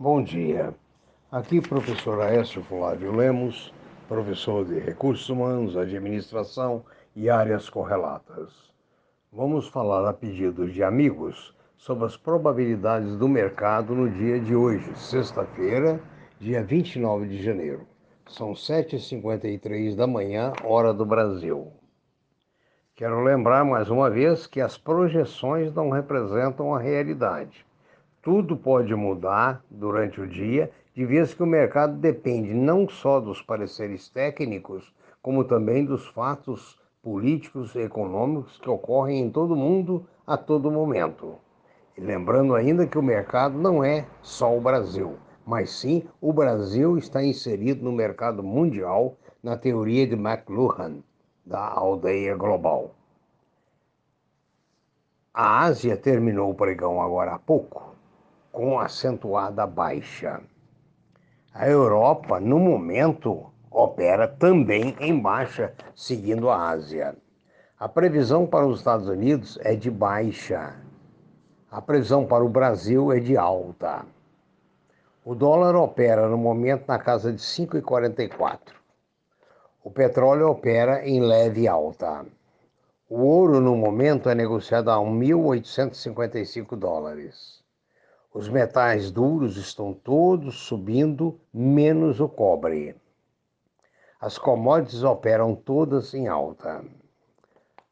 Bom dia. Aqui, professor Aécio Flávio Lemos, professor de Recursos Humanos, Administração e áreas correlatas. Vamos falar a pedido de amigos sobre as probabilidades do mercado no dia de hoje, sexta-feira, dia 29 de janeiro. São 7h53 da manhã, hora do Brasil. Quero lembrar mais uma vez que as projeções não representam a realidade tudo pode mudar durante o dia, de vez que o mercado depende não só dos pareceres técnicos, como também dos fatos políticos e econômicos que ocorrem em todo o mundo a todo momento. E lembrando ainda que o mercado não é só o Brasil, mas sim o Brasil está inserido no mercado mundial na teoria de McLuhan, da aldeia global. A Ásia terminou o pregão agora há pouco com acentuada baixa. A Europa, no momento, opera também em baixa, seguindo a Ásia. A previsão para os Estados Unidos é de baixa. A previsão para o Brasil é de alta. O dólar opera no momento na casa de 5,44. O petróleo opera em leve alta. O ouro no momento é negociado a 1.855 dólares. Os metais duros estão todos subindo, menos o cobre. As commodities operam todas em alta.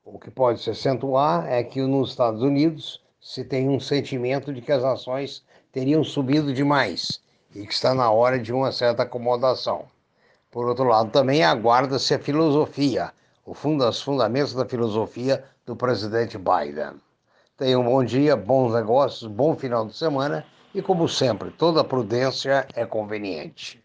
O que pode se acentuar é que nos Estados Unidos se tem um sentimento de que as ações teriam subido demais e que está na hora de uma certa acomodação. Por outro lado, também aguarda-se a filosofia, os fundamentos da filosofia do presidente Biden. Tenha um bom dia, bons negócios, bom final de semana e, como sempre, toda prudência é conveniente.